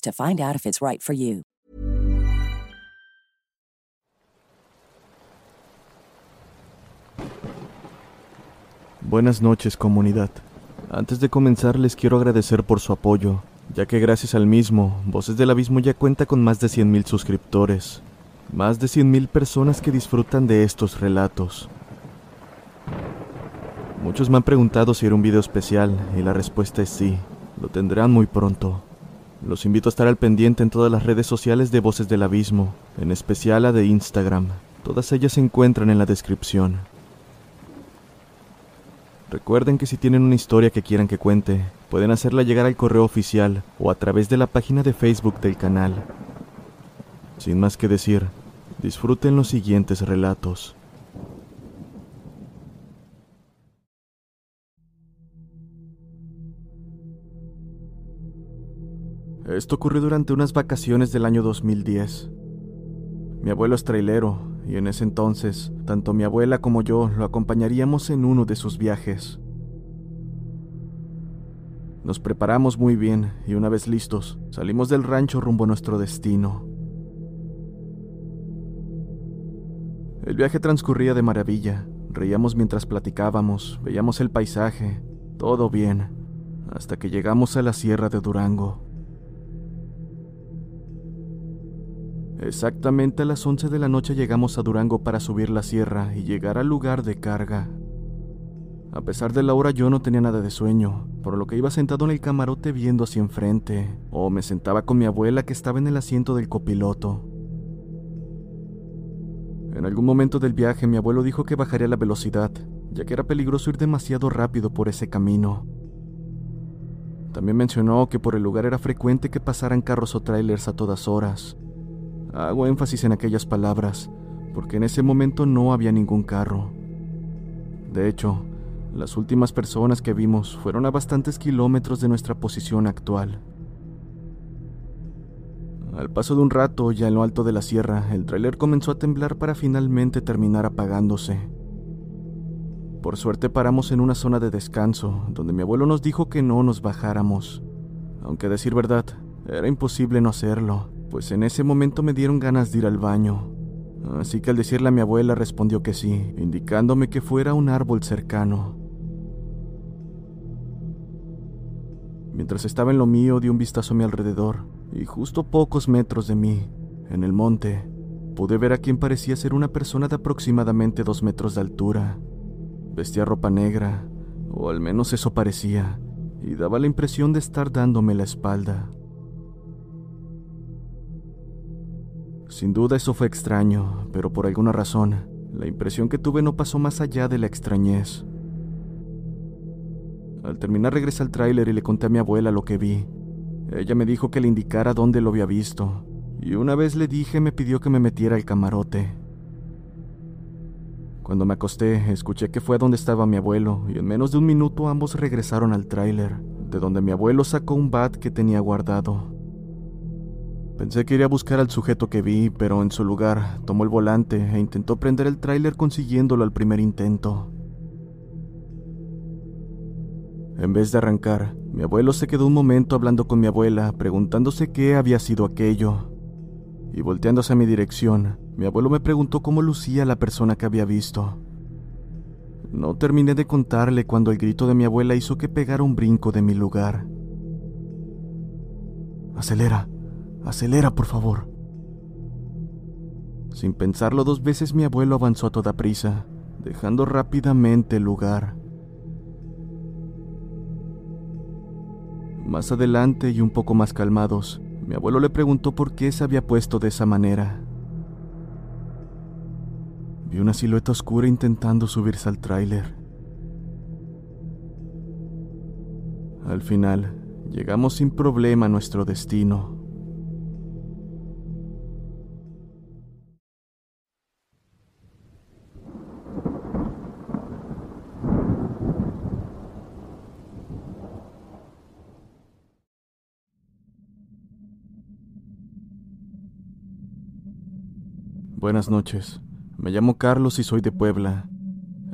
to find out if it's right for you. Buenas noches comunidad. Antes de comenzar les quiero agradecer por su apoyo, ya que gracias al mismo, Voces del Abismo ya cuenta con más de 100.000 suscriptores, más de 100.000 personas que disfrutan de estos relatos. Muchos me han preguntado si era un video especial y la respuesta es sí, lo tendrán muy pronto. Los invito a estar al pendiente en todas las redes sociales de Voces del Abismo, en especial la de Instagram. Todas ellas se encuentran en la descripción. Recuerden que si tienen una historia que quieran que cuente, pueden hacerla llegar al correo oficial o a través de la página de Facebook del canal. Sin más que decir, disfruten los siguientes relatos. Esto ocurrió durante unas vacaciones del año 2010. Mi abuelo es trailero y en ese entonces, tanto mi abuela como yo lo acompañaríamos en uno de sus viajes. Nos preparamos muy bien y una vez listos, salimos del rancho rumbo a nuestro destino. El viaje transcurría de maravilla. Reíamos mientras platicábamos, veíamos el paisaje, todo bien, hasta que llegamos a la sierra de Durango. Exactamente a las 11 de la noche llegamos a Durango para subir la sierra y llegar al lugar de carga. A pesar de la hora yo no tenía nada de sueño, por lo que iba sentado en el camarote viendo hacia enfrente, o me sentaba con mi abuela que estaba en el asiento del copiloto. En algún momento del viaje mi abuelo dijo que bajaría la velocidad, ya que era peligroso ir demasiado rápido por ese camino. También mencionó que por el lugar era frecuente que pasaran carros o trailers a todas horas, Hago énfasis en aquellas palabras, porque en ese momento no había ningún carro. De hecho, las últimas personas que vimos fueron a bastantes kilómetros de nuestra posición actual. Al paso de un rato, ya en lo alto de la sierra, el tráiler comenzó a temblar para finalmente terminar apagándose. Por suerte paramos en una zona de descanso, donde mi abuelo nos dijo que no nos bajáramos. Aunque a decir verdad, era imposible no hacerlo pues en ese momento me dieron ganas de ir al baño. Así que al decirle a mi abuela respondió que sí, indicándome que fuera un árbol cercano. Mientras estaba en lo mío, di un vistazo a mi alrededor, y justo pocos metros de mí, en el monte, pude ver a quien parecía ser una persona de aproximadamente dos metros de altura. Vestía ropa negra, o al menos eso parecía, y daba la impresión de estar dándome la espalda. Sin duda eso fue extraño, pero por alguna razón, la impresión que tuve no pasó más allá de la extrañez. Al terminar regresé al tráiler y le conté a mi abuela lo que vi. Ella me dijo que le indicara dónde lo había visto, y una vez le dije me pidió que me metiera al camarote. Cuando me acosté, escuché que fue donde estaba mi abuelo, y en menos de un minuto ambos regresaron al tráiler, de donde mi abuelo sacó un bat que tenía guardado. Pensé que iría a buscar al sujeto que vi, pero en su lugar tomó el volante e intentó prender el tráiler consiguiéndolo al primer intento. En vez de arrancar, mi abuelo se quedó un momento hablando con mi abuela, preguntándose qué había sido aquello. Y volteándose a mi dirección, mi abuelo me preguntó cómo lucía la persona que había visto. No terminé de contarle cuando el grito de mi abuela hizo que pegara un brinco de mi lugar. Acelera, Acelera, por favor. Sin pensarlo dos veces, mi abuelo avanzó a toda prisa, dejando rápidamente el lugar. Más adelante y un poco más calmados, mi abuelo le preguntó por qué se había puesto de esa manera. Vi una silueta oscura intentando subirse al tráiler. Al final, llegamos sin problema a nuestro destino. Buenas noches. Me llamo Carlos y soy de Puebla.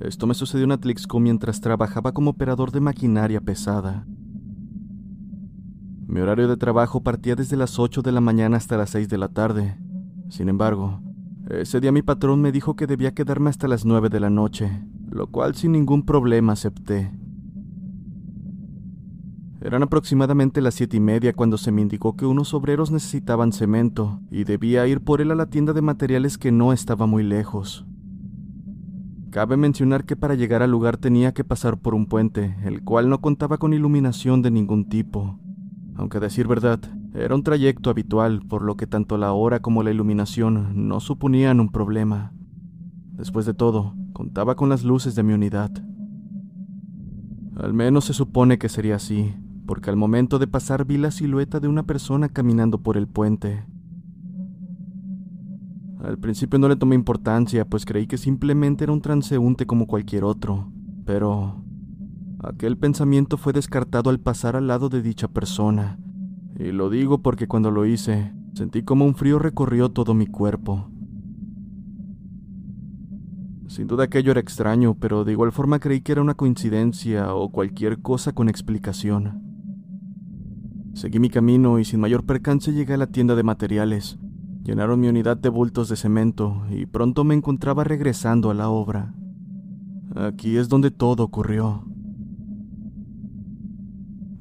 Esto me sucedió en Atlixco mientras trabajaba como operador de maquinaria pesada. Mi horario de trabajo partía desde las 8 de la mañana hasta las 6 de la tarde. Sin embargo, ese día mi patrón me dijo que debía quedarme hasta las 9 de la noche, lo cual sin ningún problema acepté. Eran aproximadamente las siete y media cuando se me indicó que unos obreros necesitaban cemento y debía ir por él a la tienda de materiales que no estaba muy lejos. Cabe mencionar que para llegar al lugar tenía que pasar por un puente, el cual no contaba con iluminación de ningún tipo. Aunque a decir verdad, era un trayecto habitual, por lo que tanto la hora como la iluminación no suponían un problema. Después de todo, contaba con las luces de mi unidad. Al menos se supone que sería así, porque al momento de pasar vi la silueta de una persona caminando por el puente. Al principio no le tomé importancia, pues creí que simplemente era un transeúnte como cualquier otro, pero aquel pensamiento fue descartado al pasar al lado de dicha persona, y lo digo porque cuando lo hice, sentí como un frío recorrió todo mi cuerpo. Sin duda aquello era extraño, pero de igual forma creí que era una coincidencia o cualquier cosa con explicación. Seguí mi camino y sin mayor percance llegué a la tienda de materiales. Llenaron mi unidad de bultos de cemento y pronto me encontraba regresando a la obra. Aquí es donde todo ocurrió.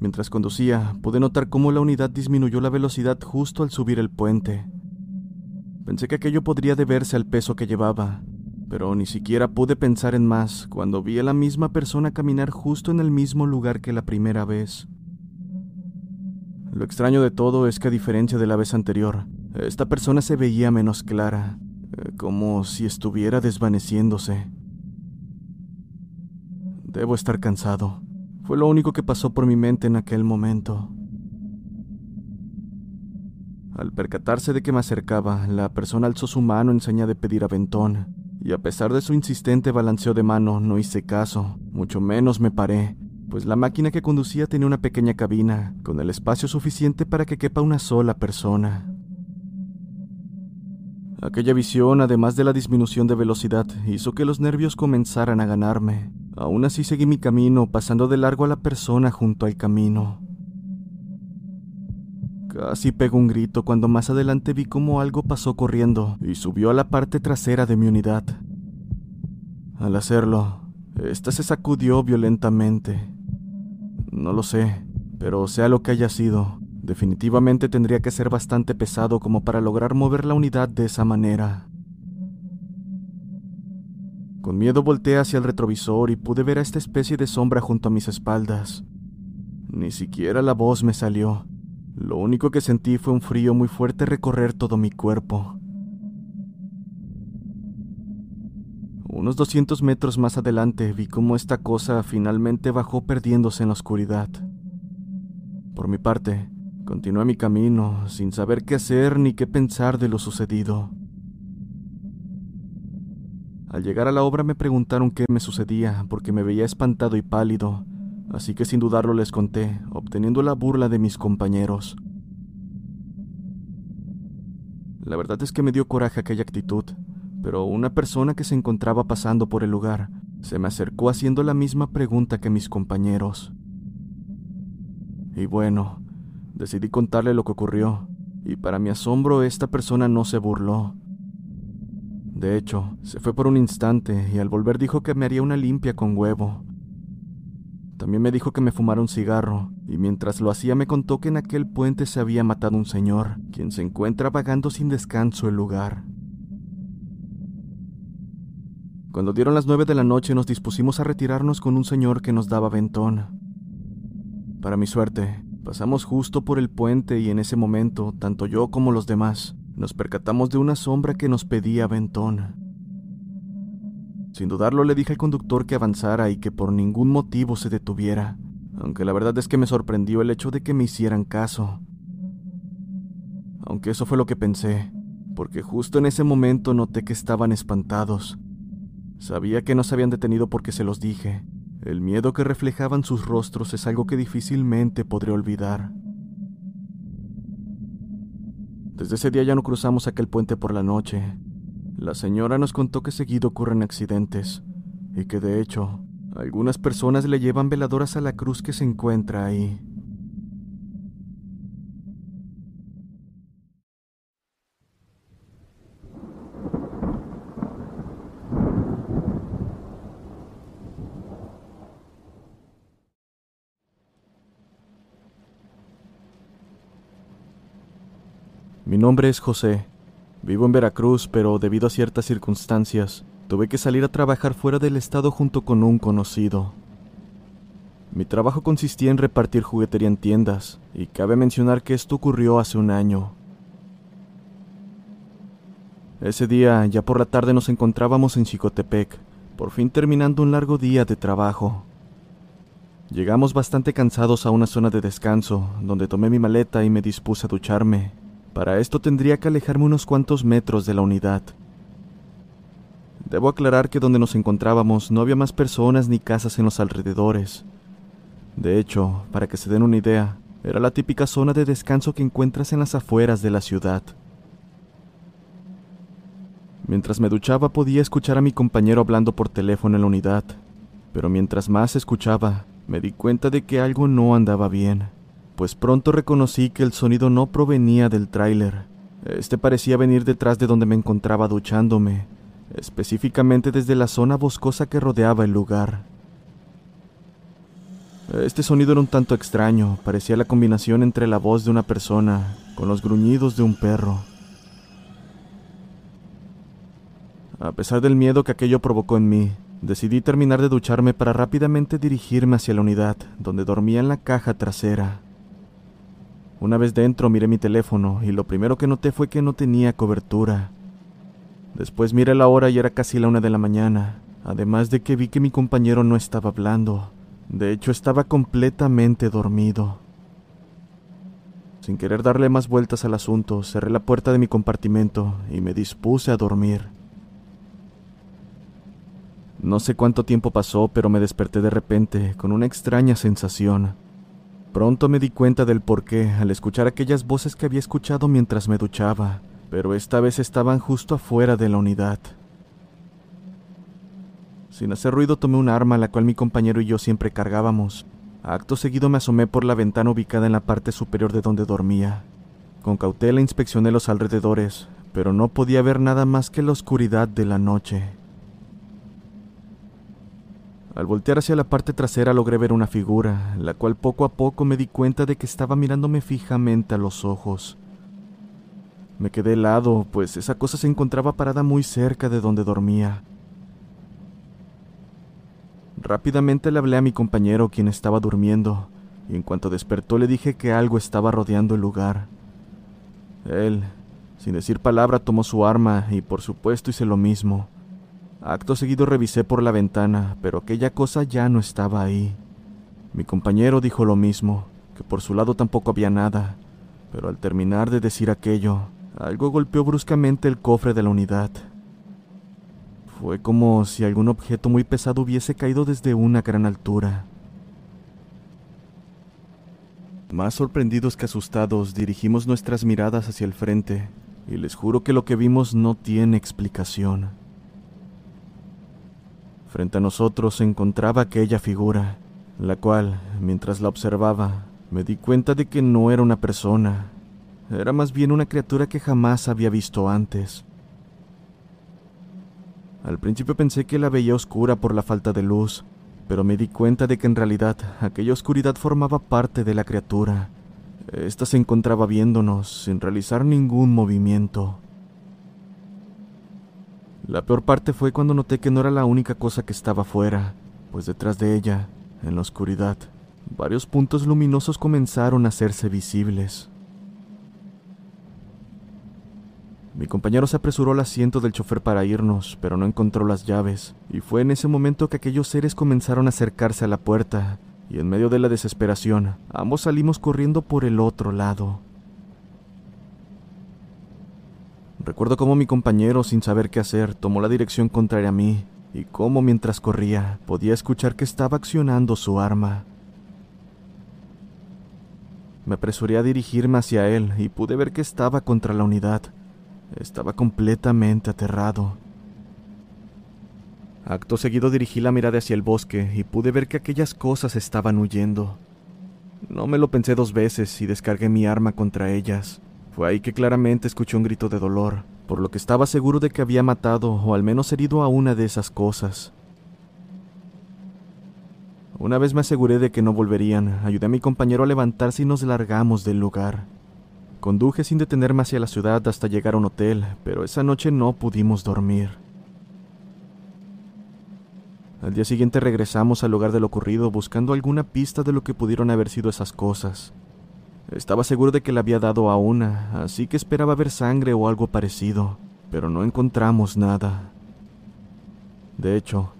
Mientras conducía, pude notar cómo la unidad disminuyó la velocidad justo al subir el puente. Pensé que aquello podría deberse al peso que llevaba, pero ni siquiera pude pensar en más cuando vi a la misma persona caminar justo en el mismo lugar que la primera vez. Lo extraño de todo es que a diferencia de la vez anterior, esta persona se veía menos clara, eh, como si estuviera desvaneciéndose. Debo estar cansado. Fue lo único que pasó por mi mente en aquel momento. Al percatarse de que me acercaba, la persona alzó su mano en seña de pedir aventón, y a pesar de su insistente balanceo de mano, no hice caso, mucho menos me paré, pues la máquina que conducía tenía una pequeña cabina, con el espacio suficiente para que quepa una sola persona. Aquella visión, además de la disminución de velocidad, hizo que los nervios comenzaran a ganarme. Aún así seguí mi camino, pasando de largo a la persona junto al camino. Casi pegó un grito cuando más adelante vi cómo algo pasó corriendo y subió a la parte trasera de mi unidad. Al hacerlo, ésta se sacudió violentamente. No lo sé, pero sea lo que haya sido, definitivamente tendría que ser bastante pesado como para lograr mover la unidad de esa manera. Con miedo volteé hacia el retrovisor y pude ver a esta especie de sombra junto a mis espaldas. Ni siquiera la voz me salió. Lo único que sentí fue un frío muy fuerte recorrer todo mi cuerpo. Unos 200 metros más adelante vi cómo esta cosa finalmente bajó perdiéndose en la oscuridad. Por mi parte, continué mi camino sin saber qué hacer ni qué pensar de lo sucedido. Al llegar a la obra me preguntaron qué me sucedía porque me veía espantado y pálido, así que sin dudarlo les conté, obteniendo la burla de mis compañeros. La verdad es que me dio coraje aquella actitud, pero una persona que se encontraba pasando por el lugar se me acercó haciendo la misma pregunta que mis compañeros. Y bueno, decidí contarle lo que ocurrió, y para mi asombro esta persona no se burló. De hecho, se fue por un instante y al volver dijo que me haría una limpia con huevo. También me dijo que me fumara un cigarro, y mientras lo hacía me contó que en aquel puente se había matado un señor, quien se encuentra vagando sin descanso el lugar. Cuando dieron las nueve de la noche nos dispusimos a retirarnos con un señor que nos daba ventón. Para mi suerte, pasamos justo por el puente y en ese momento, tanto yo como los demás, nos percatamos de una sombra que nos pedía ventón. Sin dudarlo le dije al conductor que avanzara y que por ningún motivo se detuviera, aunque la verdad es que me sorprendió el hecho de que me hicieran caso. Aunque eso fue lo que pensé, porque justo en ese momento noté que estaban espantados. Sabía que no se habían detenido porque se los dije. El miedo que reflejaban sus rostros es algo que difícilmente podré olvidar. Desde ese día ya no cruzamos aquel puente por la noche, la señora nos contó que seguido ocurren accidentes y que de hecho algunas personas le llevan veladoras a la cruz que se encuentra ahí. Mi nombre es José Vivo en Veracruz, pero debido a ciertas circunstancias, tuve que salir a trabajar fuera del estado junto con un conocido. Mi trabajo consistía en repartir juguetería en tiendas, y cabe mencionar que esto ocurrió hace un año. Ese día, ya por la tarde, nos encontrábamos en Chicotepec, por fin terminando un largo día de trabajo. Llegamos bastante cansados a una zona de descanso, donde tomé mi maleta y me dispuse a ducharme. Para esto tendría que alejarme unos cuantos metros de la unidad. Debo aclarar que donde nos encontrábamos no había más personas ni casas en los alrededores. De hecho, para que se den una idea, era la típica zona de descanso que encuentras en las afueras de la ciudad. Mientras me duchaba podía escuchar a mi compañero hablando por teléfono en la unidad, pero mientras más escuchaba, me di cuenta de que algo no andaba bien pues pronto reconocí que el sonido no provenía del tráiler. Este parecía venir detrás de donde me encontraba duchándome, específicamente desde la zona boscosa que rodeaba el lugar. Este sonido era un tanto extraño, parecía la combinación entre la voz de una persona con los gruñidos de un perro. A pesar del miedo que aquello provocó en mí, decidí terminar de ducharme para rápidamente dirigirme hacia la unidad, donde dormía en la caja trasera. Una vez dentro miré mi teléfono y lo primero que noté fue que no tenía cobertura. Después miré la hora y era casi la una de la mañana, además de que vi que mi compañero no estaba hablando. De hecho, estaba completamente dormido. Sin querer darle más vueltas al asunto, cerré la puerta de mi compartimento y me dispuse a dormir. No sé cuánto tiempo pasó, pero me desperté de repente con una extraña sensación. Pronto me di cuenta del porqué al escuchar aquellas voces que había escuchado mientras me duchaba, pero esta vez estaban justo afuera de la unidad. Sin hacer ruido tomé un arma la cual mi compañero y yo siempre cargábamos. Acto seguido me asomé por la ventana ubicada en la parte superior de donde dormía. Con cautela inspeccioné los alrededores, pero no podía ver nada más que la oscuridad de la noche. Al voltear hacia la parte trasera logré ver una figura, la cual poco a poco me di cuenta de que estaba mirándome fijamente a los ojos. Me quedé helado, pues esa cosa se encontraba parada muy cerca de donde dormía. Rápidamente le hablé a mi compañero, quien estaba durmiendo, y en cuanto despertó le dije que algo estaba rodeando el lugar. Él, sin decir palabra, tomó su arma y por supuesto hice lo mismo. Acto seguido revisé por la ventana, pero aquella cosa ya no estaba ahí. Mi compañero dijo lo mismo, que por su lado tampoco había nada, pero al terminar de decir aquello, algo golpeó bruscamente el cofre de la unidad. Fue como si algún objeto muy pesado hubiese caído desde una gran altura. Más sorprendidos que asustados, dirigimos nuestras miradas hacia el frente, y les juro que lo que vimos no tiene explicación. Frente a nosotros se encontraba aquella figura, la cual, mientras la observaba, me di cuenta de que no era una persona, era más bien una criatura que jamás había visto antes. Al principio pensé que la veía oscura por la falta de luz, pero me di cuenta de que en realidad aquella oscuridad formaba parte de la criatura. Esta se encontraba viéndonos sin realizar ningún movimiento. La peor parte fue cuando noté que no era la única cosa que estaba fuera, pues detrás de ella, en la oscuridad, varios puntos luminosos comenzaron a hacerse visibles. Mi compañero se apresuró al asiento del chofer para irnos, pero no encontró las llaves, y fue en ese momento que aquellos seres comenzaron a acercarse a la puerta, y en medio de la desesperación, ambos salimos corriendo por el otro lado. Recuerdo cómo mi compañero, sin saber qué hacer, tomó la dirección contraria a mí, y cómo mientras corría podía escuchar que estaba accionando su arma. Me apresuré a dirigirme hacia él y pude ver que estaba contra la unidad. Estaba completamente aterrado. Acto seguido dirigí la mirada hacia el bosque y pude ver que aquellas cosas estaban huyendo. No me lo pensé dos veces y descargué mi arma contra ellas. Fue ahí que claramente escuché un grito de dolor, por lo que estaba seguro de que había matado o al menos herido a una de esas cosas. Una vez me aseguré de que no volverían, ayudé a mi compañero a levantarse y nos largamos del lugar. Conduje sin detenerme hacia la ciudad hasta llegar a un hotel, pero esa noche no pudimos dormir. Al día siguiente regresamos al lugar de lo ocurrido buscando alguna pista de lo que pudieron haber sido esas cosas. Estaba seguro de que le había dado a una, así que esperaba ver sangre o algo parecido, pero no encontramos nada. De hecho,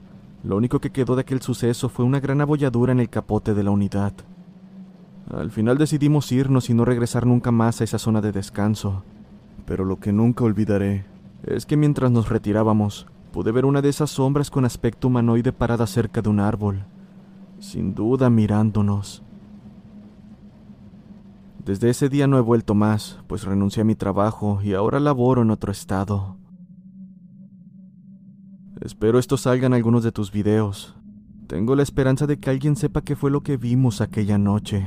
lo único que quedó de aquel suceso fue una gran abolladura en el capote de la unidad. Al final decidimos irnos y no regresar nunca más a esa zona de descanso, pero lo que nunca olvidaré es que mientras nos retirábamos, pude ver una de esas sombras con aspecto humanoide parada cerca de un árbol, sin duda mirándonos. Desde ese día no he vuelto más, pues renuncié a mi trabajo y ahora laboro en otro estado. Espero esto salgan algunos de tus videos. Tengo la esperanza de que alguien sepa qué fue lo que vimos aquella noche.